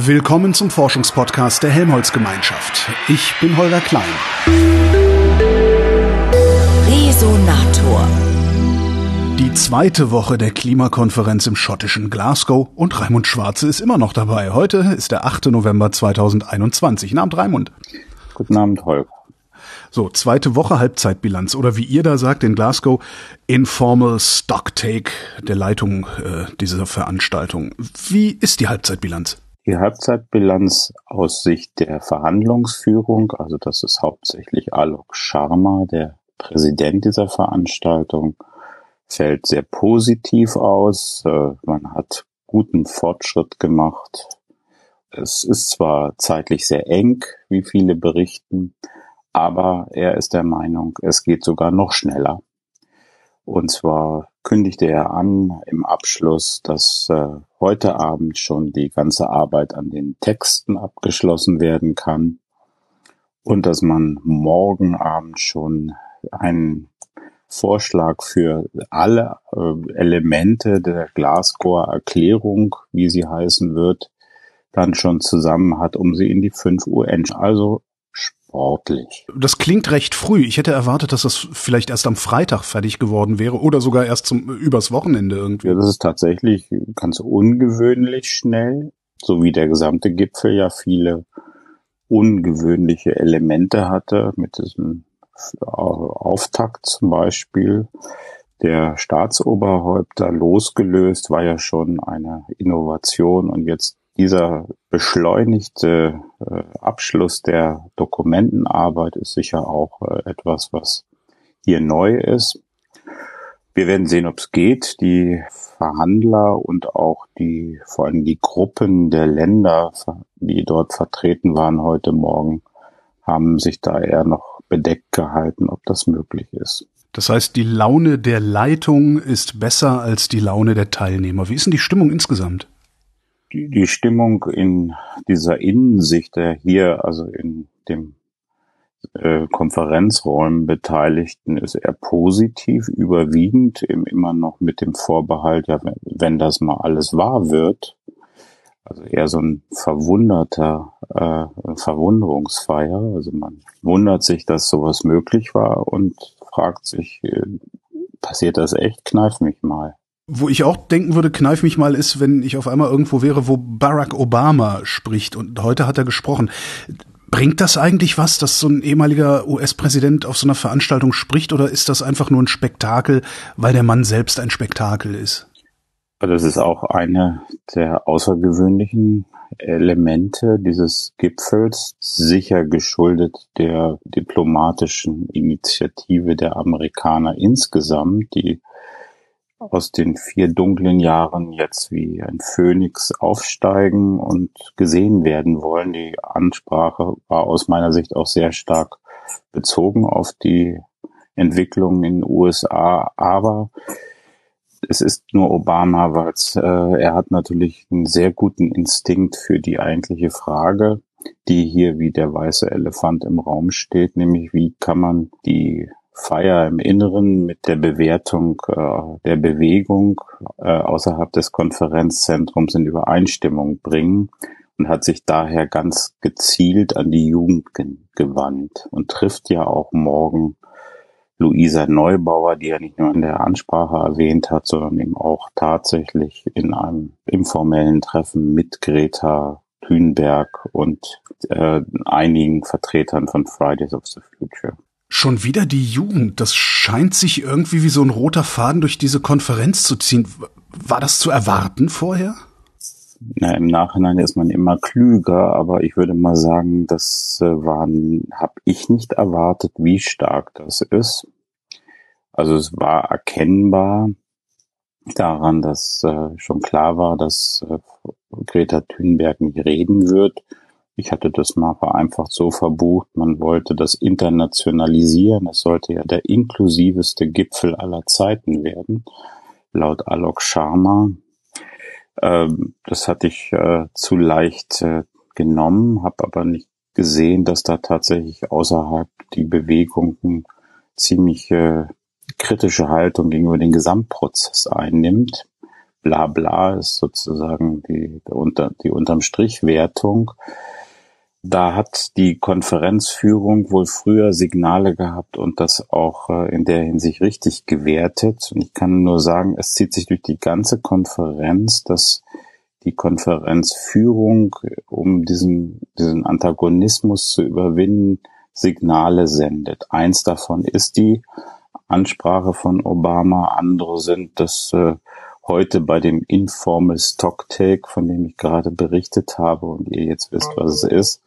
Willkommen zum Forschungspodcast der Helmholtz Gemeinschaft. Ich bin Holger Klein. Resonator. Die zweite Woche der Klimakonferenz im schottischen Glasgow und Raimund Schwarze ist immer noch dabei. Heute ist der 8. November 2021. Guten Abend, Raimund. Guten Abend, Holger. So, zweite Woche Halbzeitbilanz oder wie ihr da sagt in Glasgow, informal Stocktake der Leitung äh, dieser Veranstaltung. Wie ist die Halbzeitbilanz? Die Halbzeitbilanz aus Sicht der Verhandlungsführung, also das ist hauptsächlich Alok Sharma, der Präsident dieser Veranstaltung, fällt sehr positiv aus. Äh, man hat guten Fortschritt gemacht. Es ist zwar zeitlich sehr eng, wie viele berichten, aber er ist der Meinung, es geht sogar noch schneller. Und zwar kündigte er an im Abschluss, dass äh, heute Abend schon die ganze Arbeit an den Texten abgeschlossen werden kann und dass man morgen Abend schon einen Vorschlag für alle äh, Elemente der Glasgower Erklärung, wie sie heißen wird, dann schon zusammen hat, um sie in die 5 UN, also sportlich. Das klingt recht früh. Ich hätte erwartet, dass das vielleicht erst am Freitag fertig geworden wäre oder sogar erst zum übers Wochenende irgendwie. Ja, das ist tatsächlich ganz ungewöhnlich schnell, so wie der gesamte Gipfel ja viele ungewöhnliche Elemente hatte mit diesem Auftakt zum Beispiel der Staatsoberhäupter losgelöst war ja schon eine Innovation und jetzt dieser beschleunigte äh, Abschluss der Dokumentenarbeit ist sicher auch äh, etwas, was hier neu ist. Wir werden sehen, ob es geht. Die Verhandler und auch die, vor allem die Gruppen der Länder, die dort vertreten waren heute Morgen, haben sich da eher noch bedeckt gehalten, ob das möglich ist. Das heißt, die Laune der Leitung ist besser als die Laune der Teilnehmer. Wie ist denn die Stimmung insgesamt? Die, die Stimmung in dieser Innensicht der hier, also in dem äh, Konferenzräumen Beteiligten ist eher positiv, überwiegend eben immer noch mit dem Vorbehalt, ja, wenn, wenn das mal alles wahr wird, also eher so ein verwunderter äh, Verwunderungsfeier. Also man wundert sich, dass sowas möglich war und fragt sich, äh, passiert das echt? Kneif mich mal. Wo ich auch denken würde, kneif mich mal, ist, wenn ich auf einmal irgendwo wäre, wo Barack Obama spricht und heute hat er gesprochen. Bringt das eigentlich was, dass so ein ehemaliger US-Präsident auf so einer Veranstaltung spricht oder ist das einfach nur ein Spektakel, weil der Mann selbst ein Spektakel ist? Das ist auch eine der außergewöhnlichen Elemente dieses Gipfels, sicher geschuldet der diplomatischen Initiative der Amerikaner insgesamt, die aus den vier dunklen Jahren jetzt wie ein Phönix aufsteigen und gesehen werden wollen. Die Ansprache war aus meiner Sicht auch sehr stark bezogen auf die Entwicklung in den USA, aber es ist nur Obama, weil äh, er hat natürlich einen sehr guten Instinkt für die eigentliche Frage, die hier wie der weiße Elefant im Raum steht, nämlich wie kann man die Feier im Inneren mit der Bewertung äh, der Bewegung äh, außerhalb des Konferenzzentrums in Übereinstimmung bringen und hat sich daher ganz gezielt an die Jugend ge gewandt und trifft ja auch morgen Luisa Neubauer, die er nicht nur in der Ansprache erwähnt hat, sondern eben auch tatsächlich in einem informellen Treffen mit Greta Thunberg und äh, einigen Vertretern von Fridays of the Future. Schon wieder die Jugend. Das scheint sich irgendwie wie so ein roter Faden durch diese Konferenz zu ziehen. War das zu erwarten vorher? Na, Im Nachhinein ist man immer klüger, aber ich würde mal sagen, das äh, waren, habe ich nicht erwartet, wie stark das ist. Also es war erkennbar daran, dass äh, schon klar war, dass äh, Greta Thunberg nicht reden wird. Ich hatte das mal vereinfacht so verbucht, man wollte das internationalisieren. Es sollte ja der inklusiveste Gipfel aller Zeiten werden, laut Alok Sharma. Ähm, das hatte ich äh, zu leicht äh, genommen, habe aber nicht gesehen, dass da tatsächlich außerhalb die Bewegung eine ziemlich kritische Haltung gegenüber dem Gesamtprozess einnimmt Blabla ist sozusagen die, unter, die unterm Strich Wertung. Da hat die Konferenzführung wohl früher Signale gehabt und das auch äh, in der Hinsicht richtig gewertet. Und ich kann nur sagen, es zieht sich durch die ganze Konferenz, dass die Konferenzführung, um diesen, diesen Antagonismus zu überwinden, Signale sendet. Eins davon ist die Ansprache von Obama, andere sind das äh, heute bei dem Informal Stock Take, von dem ich gerade berichtet habe und ihr jetzt wisst, was es ist,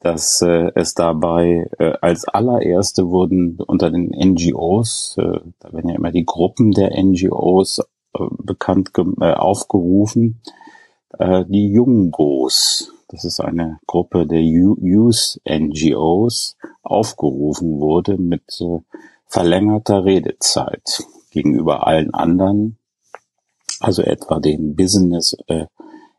dass äh, es dabei äh, als allererste wurden unter den NGOs, äh, da werden ja immer die Gruppen der NGOs äh, bekannt äh, aufgerufen, äh, die Jungos, das ist eine Gruppe der Youth NGOs, aufgerufen wurde mit äh, verlängerter Redezeit gegenüber allen anderen also etwa den Business äh,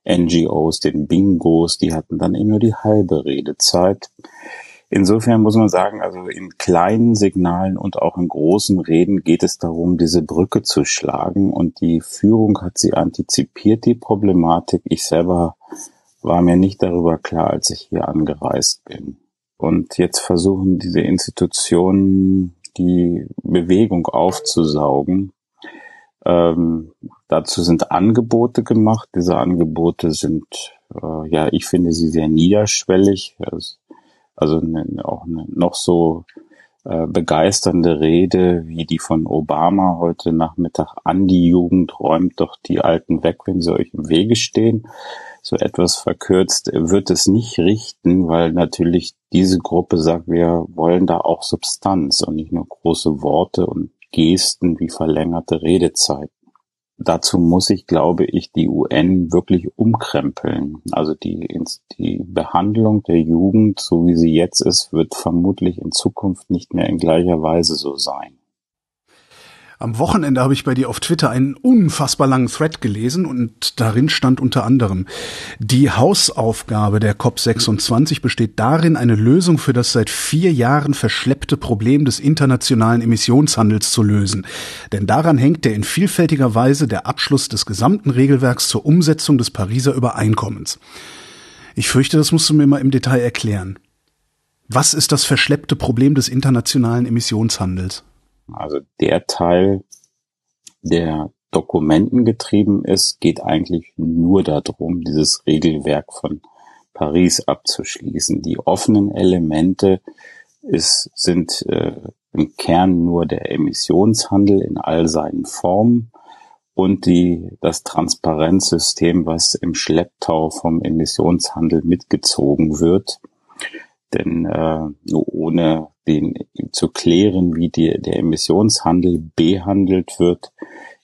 NGOs, den Bingos, die hatten dann eben nur die halbe Redezeit. Insofern muss man sagen, also in kleinen Signalen und auch in großen Reden geht es darum, diese Brücke zu schlagen und die Führung hat sie antizipiert, die Problematik. Ich selber war mir nicht darüber klar, als ich hier angereist bin. Und jetzt versuchen diese Institutionen die Bewegung aufzusaugen ähm, dazu sind Angebote gemacht. Diese Angebote sind, äh, ja, ich finde sie sehr niederschwellig. Also ne, auch eine noch so äh, begeisternde Rede wie die von Obama heute Nachmittag an die Jugend räumt doch die Alten weg, wenn sie euch im Wege stehen. So etwas verkürzt wird es nicht richten, weil natürlich diese Gruppe sagt, wir wollen da auch Substanz und nicht nur große Worte und Gesten wie verlängerte Redezeiten. Dazu muss ich, glaube ich, die UN wirklich umkrempeln. Also die, die Behandlung der Jugend, so wie sie jetzt ist, wird vermutlich in Zukunft nicht mehr in gleicher Weise so sein. Am Wochenende habe ich bei dir auf Twitter einen unfassbar langen Thread gelesen und darin stand unter anderem, die Hausaufgabe der COP26 besteht darin, eine Lösung für das seit vier Jahren verschleppte Problem des internationalen Emissionshandels zu lösen. Denn daran hängt der in vielfältiger Weise der Abschluss des gesamten Regelwerks zur Umsetzung des Pariser Übereinkommens. Ich fürchte, das musst du mir mal im Detail erklären. Was ist das verschleppte Problem des internationalen Emissionshandels? Also der Teil, der dokumentengetrieben ist, geht eigentlich nur darum, dieses Regelwerk von Paris abzuschließen. Die offenen Elemente ist, sind äh, im Kern nur der Emissionshandel in all seinen Formen und die, das Transparenzsystem, was im Schlepptau vom Emissionshandel mitgezogen wird. Denn äh, nur ohne den zu klären, wie die, der Emissionshandel behandelt wird,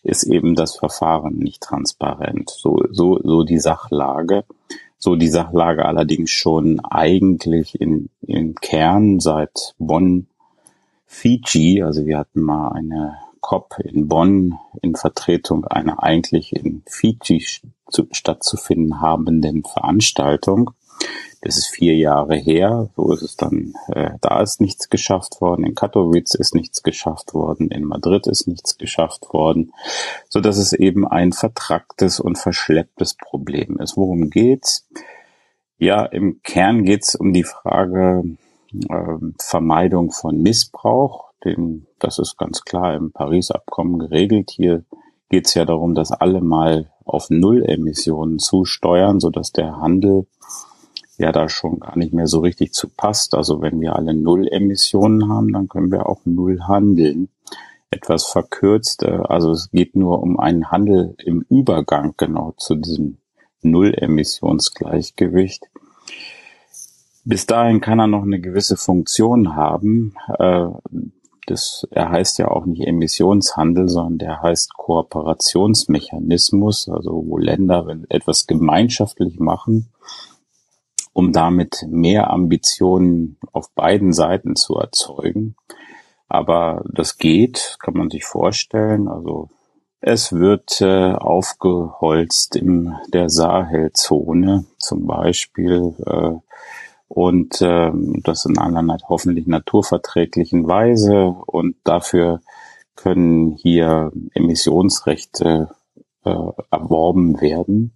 ist eben das Verfahren nicht transparent. So, so, so die Sachlage. So die Sachlage allerdings schon eigentlich in, im Kern seit Bonn Fiji. Also wir hatten mal eine COP in Bonn in Vertretung einer eigentlich in Fiji stattzufinden habenden Veranstaltung. Das ist vier Jahre her. So ist es dann, äh, da ist nichts geschafft worden. In Katowice ist nichts geschafft worden. In Madrid ist nichts geschafft worden. So dass es eben ein vertracktes und verschlepptes Problem ist. Worum geht's? Ja, im Kern geht's um die Frage äh, Vermeidung von Missbrauch. Den, das ist ganz klar im Paris-Abkommen geregelt. Hier geht's ja darum, dass alle mal auf Null-Emissionen zusteuern, so dass der Handel ja da schon gar nicht mehr so richtig zu passt. Also wenn wir alle Null Emissionen haben, dann können wir auch Null handeln. Etwas verkürzt, äh, also es geht nur um einen Handel im Übergang genau zu diesem Null-Emissionsgleichgewicht. Bis dahin kann er noch eine gewisse Funktion haben. Äh, das, er heißt ja auch nicht Emissionshandel, sondern der heißt Kooperationsmechanismus, also wo Länder etwas gemeinschaftlich machen um damit mehr Ambitionen auf beiden Seiten zu erzeugen. Aber das geht, kann man sich vorstellen. Also es wird äh, aufgeholzt in der Sahelzone zum Beispiel äh, und äh, das in einer hoffentlich naturverträglichen Weise und dafür können hier Emissionsrechte äh, erworben werden,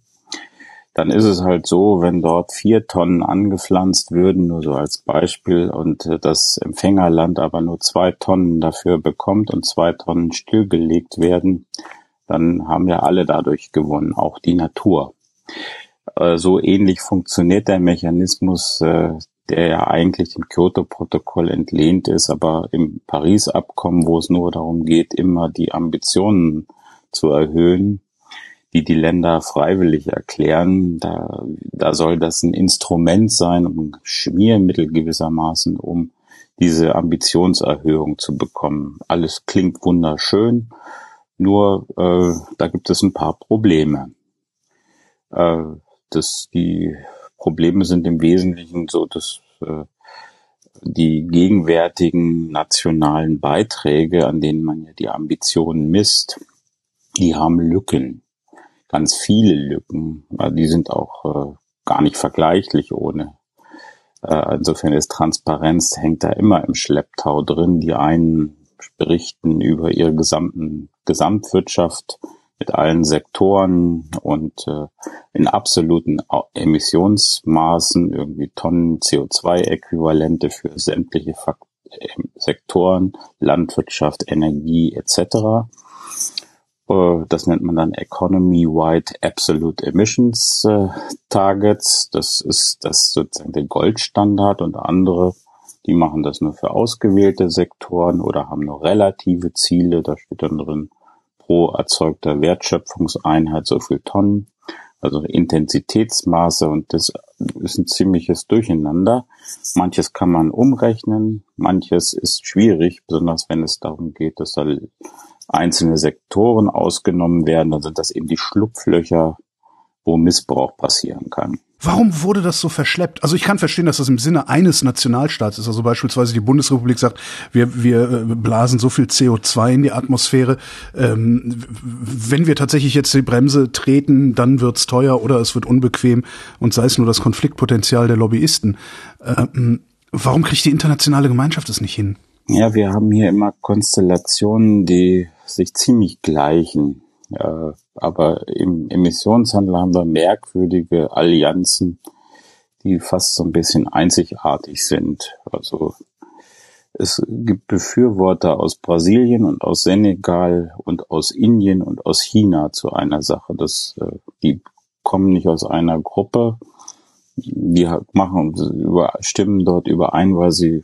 dann ist es halt so, wenn dort vier Tonnen angepflanzt würden, nur so als Beispiel, und äh, das Empfängerland aber nur zwei Tonnen dafür bekommt und zwei Tonnen stillgelegt werden, dann haben ja alle dadurch gewonnen, auch die Natur. Äh, so ähnlich funktioniert der Mechanismus, äh, der ja eigentlich dem Kyoto-Protokoll entlehnt ist, aber im Paris-Abkommen, wo es nur darum geht, immer die Ambitionen zu erhöhen, die die Länder freiwillig erklären. Da, da soll das ein Instrument sein, um Schmiermittel gewissermaßen, um diese Ambitionserhöhung zu bekommen. Alles klingt wunderschön, nur äh, da gibt es ein paar Probleme. Äh, das, die Probleme sind im Wesentlichen so, dass äh, die gegenwärtigen nationalen Beiträge, an denen man ja die Ambitionen misst, die haben Lücken ganz viele Lücken. Die sind auch äh, gar nicht vergleichlich ohne. Äh, insofern ist Transparenz hängt da immer im Schlepptau drin. Die einen berichten über ihre gesamten Gesamtwirtschaft mit allen Sektoren und äh, in absoluten Emissionsmaßen irgendwie Tonnen CO2-Äquivalente für sämtliche Fakt äh, Sektoren, Landwirtschaft, Energie etc. Äh, das nennt man dann Economy-Wide Absolute Emissions äh, Targets. Das ist das sozusagen der Goldstandard und andere, die machen das nur für ausgewählte Sektoren oder haben nur relative Ziele. Da steht dann drin pro erzeugter Wertschöpfungseinheit so viel Tonnen. Also Intensitätsmaße und das ist ein ziemliches Durcheinander. Manches kann man umrechnen, manches ist schwierig, besonders wenn es darum geht, dass da einzelne Sektoren ausgenommen werden, dann sind das eben die Schlupflöcher, wo Missbrauch passieren kann. Warum wurde das so verschleppt? Also ich kann verstehen, dass das im Sinne eines Nationalstaats ist. Also beispielsweise die Bundesrepublik sagt, wir, wir äh, blasen so viel CO2 in die Atmosphäre. Ähm, wenn wir tatsächlich jetzt die Bremse treten, dann wird's teuer oder es wird unbequem und sei es nur das Konfliktpotenzial der Lobbyisten. Ähm, warum kriegt die internationale Gemeinschaft es nicht hin? Ja, wir haben hier immer Konstellationen, die sich ziemlich gleichen. Äh, aber im Emissionshandel haben wir merkwürdige Allianzen, die fast so ein bisschen einzigartig sind. Also es gibt Befürworter aus Brasilien und aus Senegal und aus Indien und aus China zu einer Sache. Das, äh, die kommen nicht aus einer Gruppe. Die machen, stimmen dort überein, weil sie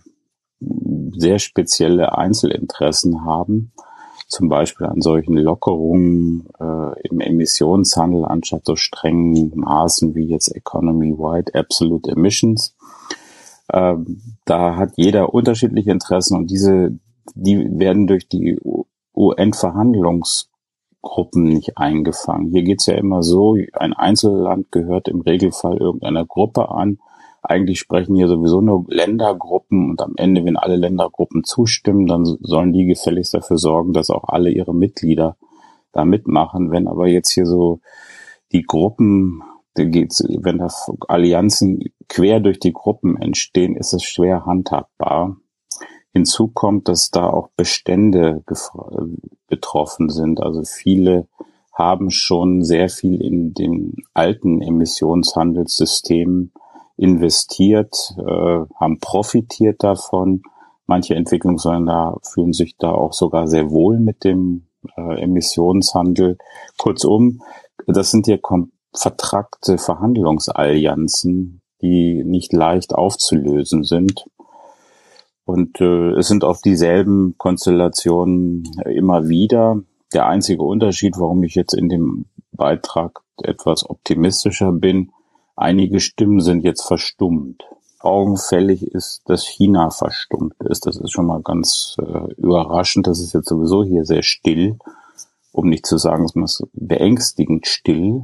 sehr spezielle Einzelinteressen haben, zum Beispiel an solchen Lockerungen äh, im Emissionshandel anstatt so strengen Maßen wie jetzt Economy-wide Absolute Emissions. Ähm, da hat jeder unterschiedliche Interessen und diese, die werden durch die UN-Verhandlungsgruppen nicht eingefangen. Hier geht's ja immer so, ein Einzelland gehört im Regelfall irgendeiner Gruppe an eigentlich sprechen hier sowieso nur Ländergruppen und am Ende, wenn alle Ländergruppen zustimmen, dann sollen die gefälligst dafür sorgen, dass auch alle ihre Mitglieder da mitmachen. Wenn aber jetzt hier so die Gruppen, wenn da Allianzen quer durch die Gruppen entstehen, ist es schwer handhabbar. Hinzu kommt, dass da auch Bestände betroffen sind. Also viele haben schon sehr viel in den alten Emissionshandelssystemen investiert, äh, haben profitiert davon. Manche Entwicklungsländer fühlen sich da auch sogar sehr wohl mit dem äh, Emissionshandel. Kurzum, das sind hier vertrackte Verhandlungsallianzen, die nicht leicht aufzulösen sind. Und äh, es sind auch dieselben Konstellationen immer wieder. Der einzige Unterschied, warum ich jetzt in dem Beitrag etwas optimistischer bin, Einige Stimmen sind jetzt verstummt. Augenfällig ist, dass China verstummt ist. Das ist schon mal ganz äh, überraschend. Das ist jetzt sowieso hier sehr still, um nicht zu sagen, es ist beängstigend still.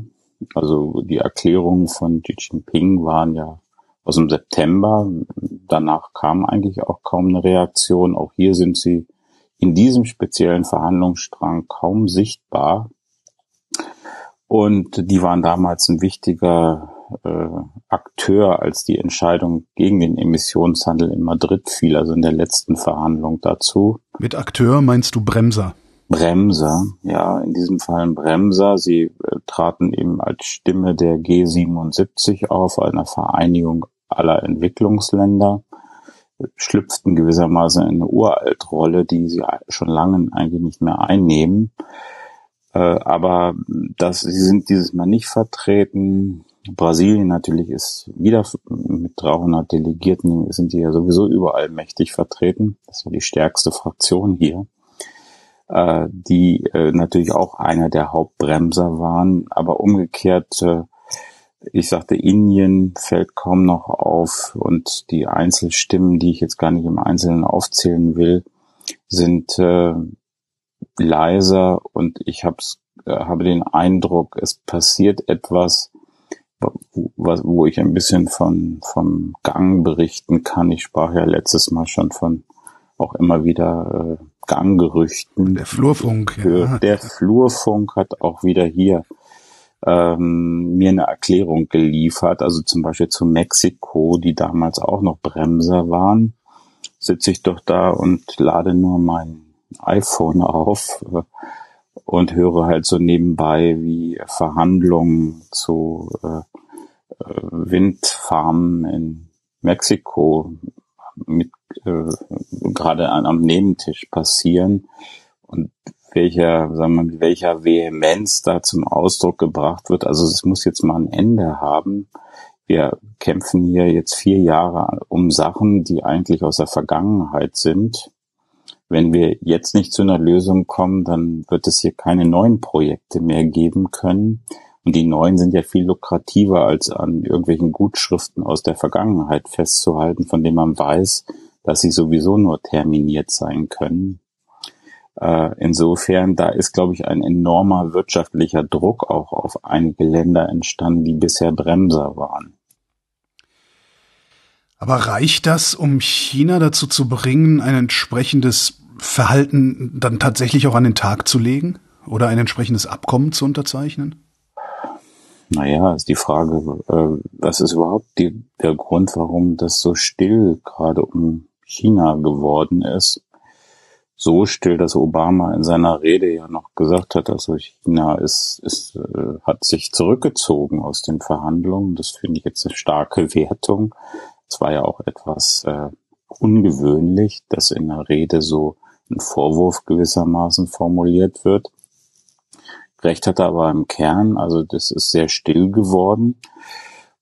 Also die Erklärungen von Xi Jinping waren ja aus dem September. Danach kam eigentlich auch kaum eine Reaktion. Auch hier sind sie in diesem speziellen Verhandlungsstrang kaum sichtbar. Und die waren damals ein wichtiger äh, Akteur, als die Entscheidung gegen den Emissionshandel in Madrid fiel, also in der letzten Verhandlung dazu. Mit Akteur meinst du Bremser? Bremser, ja, in diesem Fall ein Bremser. Sie äh, traten eben als Stimme der G77 auf, einer Vereinigung aller Entwicklungsländer, schlüpften gewissermaßen in eine Uraltrolle, die sie schon lange eigentlich nicht mehr einnehmen. Äh, aber das, sie sind dieses Mal nicht vertreten. Brasilien natürlich ist wieder mit 300 Delegierten, sind die ja sowieso überall mächtig vertreten. Das ist ja die stärkste Fraktion hier äh, die äh, natürlich auch einer der Hauptbremser waren. Aber umgekehrt, äh, ich sagte, Indien fällt kaum noch auf und die Einzelstimmen, die ich jetzt gar nicht im Einzelnen aufzählen will, sind äh, leiser und ich hab's, äh, habe den Eindruck, es passiert etwas, wo, ich ein bisschen von vom Gang berichten kann. Ich sprach ja letztes Mal schon von auch immer wieder äh, Ganggerüchten. Der Flurfunk, ja. Der Flurfunk hat auch wieder hier ähm, mir eine Erklärung geliefert, also zum Beispiel zu Mexiko, die damals auch noch Bremser waren, sitze ich doch da und lade nur mein iPhone auf äh, und höre halt so nebenbei, wie Verhandlungen zu äh, äh Windfarmen in Mexiko mit äh, gerade am Nebentisch passieren und welcher, sagen wir, mit welcher Vehemenz da zum Ausdruck gebracht wird. Also es muss jetzt mal ein Ende haben. Wir kämpfen hier jetzt vier Jahre um Sachen, die eigentlich aus der Vergangenheit sind. Wenn wir jetzt nicht zu einer Lösung kommen, dann wird es hier keine neuen Projekte mehr geben können. Und die neuen sind ja viel lukrativer, als an irgendwelchen Gutschriften aus der Vergangenheit festzuhalten, von denen man weiß, dass sie sowieso nur terminiert sein können. Äh, insofern, da ist, glaube ich, ein enormer wirtschaftlicher Druck auch auf einige Länder entstanden, die bisher Bremser waren. Aber reicht das, um China dazu zu bringen, ein entsprechendes Verhalten dann tatsächlich auch an den Tag zu legen oder ein entsprechendes Abkommen zu unterzeichnen? Naja, ist die Frage, äh, was ist überhaupt die, der Grund, warum das so still gerade um China geworden ist. So still, dass Obama in seiner Rede ja noch gesagt hat, also China ist, ist, äh, hat sich zurückgezogen aus den Verhandlungen. Das finde ich jetzt eine starke Wertung. Es war ja auch etwas äh, ungewöhnlich, dass in der Rede so ein Vorwurf gewissermaßen formuliert wird. Recht hat er aber im Kern, also das ist sehr still geworden.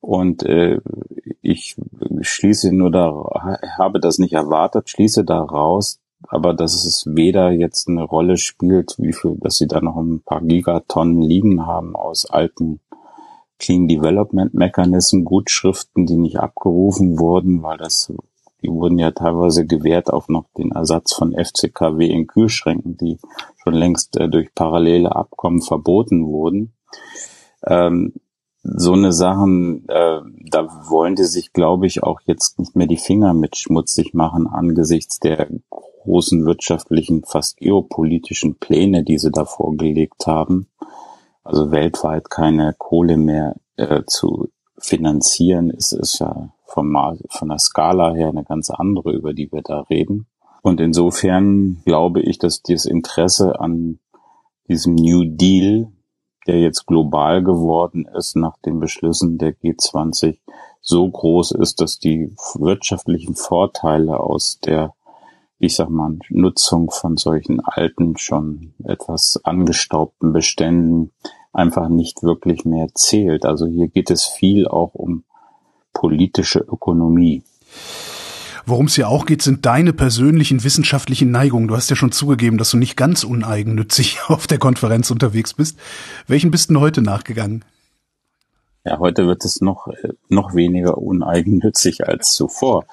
Und äh, ich schließe nur da, habe das nicht erwartet, schließe daraus, aber dass es weder jetzt eine Rolle spielt, wie viel, dass sie da noch ein paar Gigatonnen liegen haben aus alten Clean Development Mechanism, Gutschriften, die nicht abgerufen wurden, weil das, die wurden ja teilweise gewährt auf noch den Ersatz von FCKW in Kühlschränken, die schon längst äh, durch parallele Abkommen verboten wurden. Ähm, so eine Sachen, äh, da wollen die sich, glaube ich, auch jetzt nicht mehr die Finger mit schmutzig machen angesichts der großen wirtschaftlichen, fast geopolitischen Pläne, die sie da vorgelegt haben. Also weltweit keine Kohle mehr äh, zu finanzieren, ist, ist ja vom, von der Skala her eine ganz andere, über die wir da reden. Und insofern glaube ich, dass das Interesse an diesem New Deal, der jetzt global geworden ist nach den Beschlüssen der G20, so groß ist, dass die wirtschaftlichen Vorteile aus der, ich sag mal, Nutzung von solchen alten, schon etwas angestaubten Beständen einfach nicht wirklich mehr zählt. Also hier geht es viel auch um politische Ökonomie. Worum es ja auch geht, sind deine persönlichen wissenschaftlichen Neigungen. Du hast ja schon zugegeben, dass du nicht ganz uneigennützig auf der Konferenz unterwegs bist. Welchen bist du heute nachgegangen? Ja, heute wird es noch, noch weniger uneigennützig als zuvor.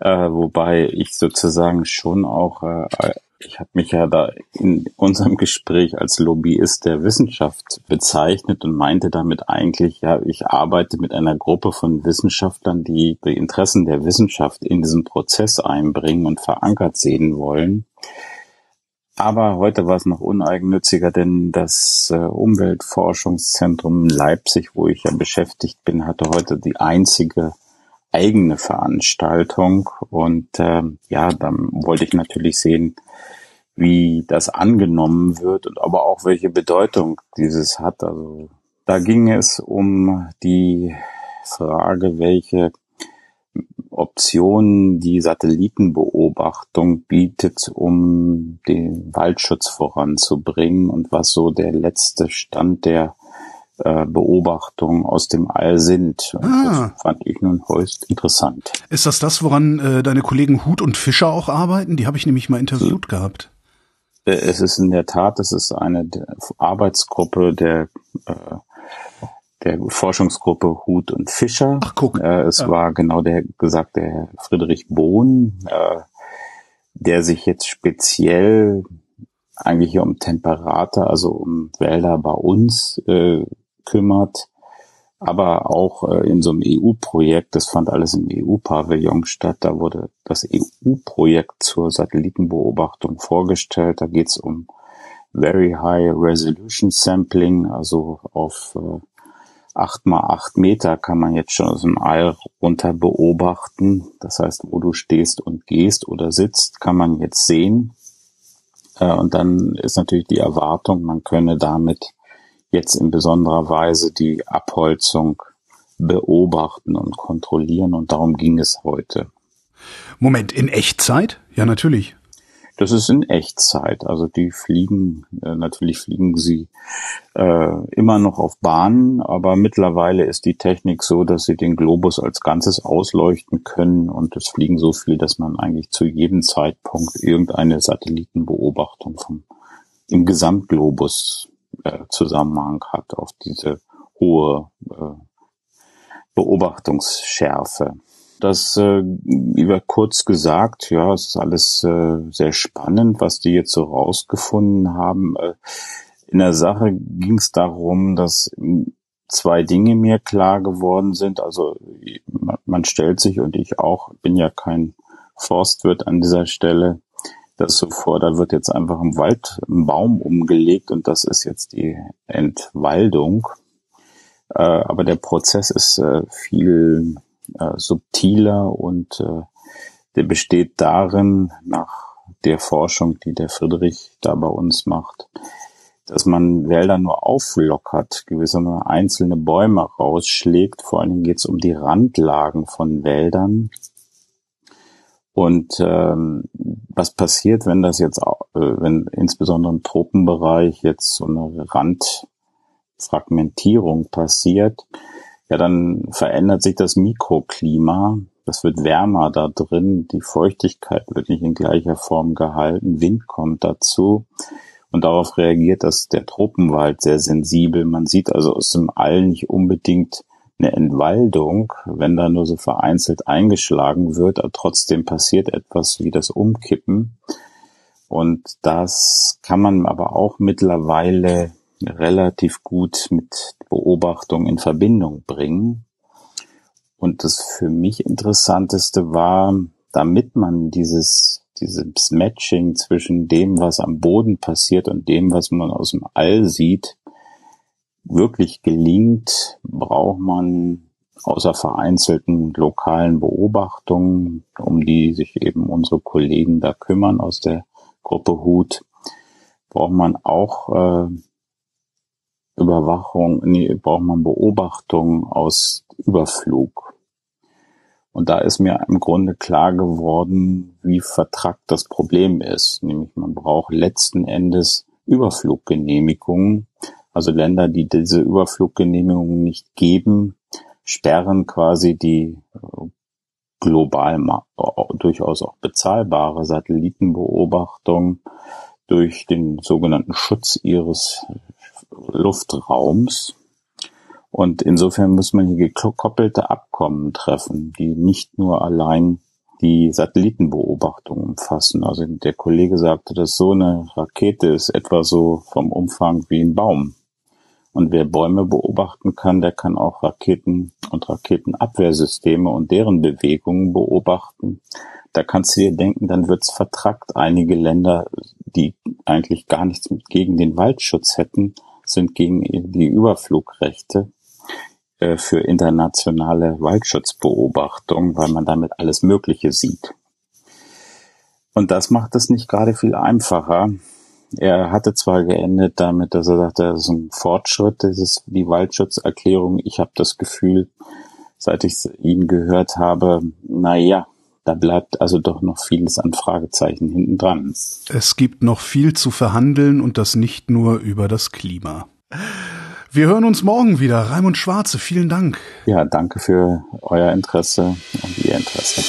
Äh, wobei ich sozusagen schon auch äh, ich habe mich ja da in unserem Gespräch als Lobbyist der Wissenschaft bezeichnet und meinte damit eigentlich, ja, ich arbeite mit einer Gruppe von Wissenschaftlern, die die Interessen der Wissenschaft in diesen Prozess einbringen und verankert sehen wollen. Aber heute war es noch uneigennütziger, denn das äh, Umweltforschungszentrum Leipzig, wo ich ja beschäftigt bin, hatte heute die einzige eigene Veranstaltung. Und äh, ja, dann wollte ich natürlich sehen, wie das angenommen wird und aber auch welche Bedeutung dieses hat. Also da ging es um die Frage, welche Optionen die Satellitenbeobachtung bietet, um den Waldschutz voranzubringen und was so der letzte Stand der äh, Beobachtung aus dem All sind. Ah. Das fand ich nun höchst interessant. Ist das das, woran äh, deine Kollegen Hut und Fischer auch arbeiten? Die habe ich nämlich mal interviewt so. gehabt. Es ist in der Tat, es ist eine Arbeitsgruppe der äh, der Forschungsgruppe Hut und Fischer. Ach, guck. Äh, es ja. war genau der gesagt, der Friedrich Bohn, äh, der sich jetzt speziell eigentlich um Temperate, also um Wälder bei uns äh, kümmert, aber auch äh, in so einem EU-Projekt, das fand alles im EU-Pavillon statt, da wurde das EU-Projekt zur Satellitenbeobachtung vorgestellt. Da geht es um Very High Resolution Sampling, also auf äh, acht mal acht Meter kann man jetzt schon aus dem All runter beobachten. Das heißt, wo du stehst und gehst oder sitzt, kann man jetzt sehen. Äh, und dann ist natürlich die Erwartung, man könne damit jetzt in besonderer Weise die Abholzung beobachten und kontrollieren. Und darum ging es heute. Moment, in Echtzeit? Ja, natürlich. Das ist in Echtzeit. Also die fliegen, äh, natürlich fliegen sie äh, immer noch auf Bahnen, aber mittlerweile ist die Technik so, dass sie den Globus als Ganzes ausleuchten können und es fliegen so viel, dass man eigentlich zu jedem Zeitpunkt irgendeine Satellitenbeobachtung vom im Gesamtglobus äh, Zusammenhang hat auf diese hohe äh, Beobachtungsschärfe. Das äh, über kurz gesagt, ja, es ist alles äh, sehr spannend, was die jetzt so rausgefunden haben. Äh, in der Sache ging es darum, dass zwei Dinge mir klar geworden sind. Also man stellt sich und ich auch, bin ja kein Forstwirt an dieser Stelle, das so vor, da wird jetzt einfach im Wald ein Baum umgelegt und das ist jetzt die Entwaldung. Äh, aber der Prozess ist äh, viel äh, subtiler und äh, der besteht darin, nach der Forschung, die der Friedrich da bei uns macht, dass man Wälder nur auflockert, gewissermaßen einzelne Bäume rausschlägt. Vor allen Dingen geht es um die Randlagen von Wäldern. Und ähm, was passiert, wenn das jetzt, äh, wenn insbesondere im Tropenbereich jetzt so eine Randfragmentierung passiert, ja, dann verändert sich das Mikroklima. Das wird wärmer da drin. Die Feuchtigkeit wird nicht in gleicher Form gehalten. Wind kommt dazu. Und darauf reagiert das der Tropenwald sehr sensibel. Man sieht also aus dem All nicht unbedingt eine Entwaldung, wenn da nur so vereinzelt eingeschlagen wird, aber trotzdem passiert etwas wie das Umkippen. Und das kann man aber auch mittlerweile relativ gut mit Beobachtung in Verbindung bringen. Und das für mich Interessanteste war, damit man dieses, dieses Matching zwischen dem, was am Boden passiert und dem, was man aus dem All sieht, wirklich gelingt, braucht man außer vereinzelten lokalen Beobachtungen, um die sich eben unsere Kollegen da kümmern aus der Gruppe Hut, braucht man auch äh, Überwachung, nee, braucht man Beobachtung aus Überflug. Und da ist mir im Grunde klar geworden, wie vertrackt das Problem ist. Nämlich man braucht letzten Endes Überfluggenehmigungen. Also Länder, die diese Überfluggenehmigungen nicht geben, sperren quasi die äh, global durchaus auch bezahlbare Satellitenbeobachtung durch den sogenannten Schutz ihres Luftraums. Und insofern muss man hier gekoppelte Abkommen treffen, die nicht nur allein die Satellitenbeobachtung umfassen. Also der Kollege sagte, dass so eine Rakete ist etwa so vom Umfang wie ein Baum. Und wer Bäume beobachten kann, der kann auch Raketen und Raketenabwehrsysteme und deren Bewegungen beobachten. Da kannst du dir denken, dann wird's vertrackt. Einige Länder, die eigentlich gar nichts gegen den Waldschutz hätten, sind gegen die Überflugrechte äh, für internationale Waldschutzbeobachtung, weil man damit alles Mögliche sieht. Und das macht es nicht gerade viel einfacher. Er hatte zwar geendet damit, dass er sagte, das ist ein Fortschritt, das ist die Waldschutzerklärung. Ich habe das Gefühl, seit ich ihn gehört habe, na ja, da bleibt also doch noch vieles an Fragezeichen hinten dran. Es gibt noch viel zu verhandeln und das nicht nur über das Klima. Wir hören uns morgen wieder. Raimund Schwarze, vielen Dank. Ja, danke für euer Interesse und Ihr Interesse.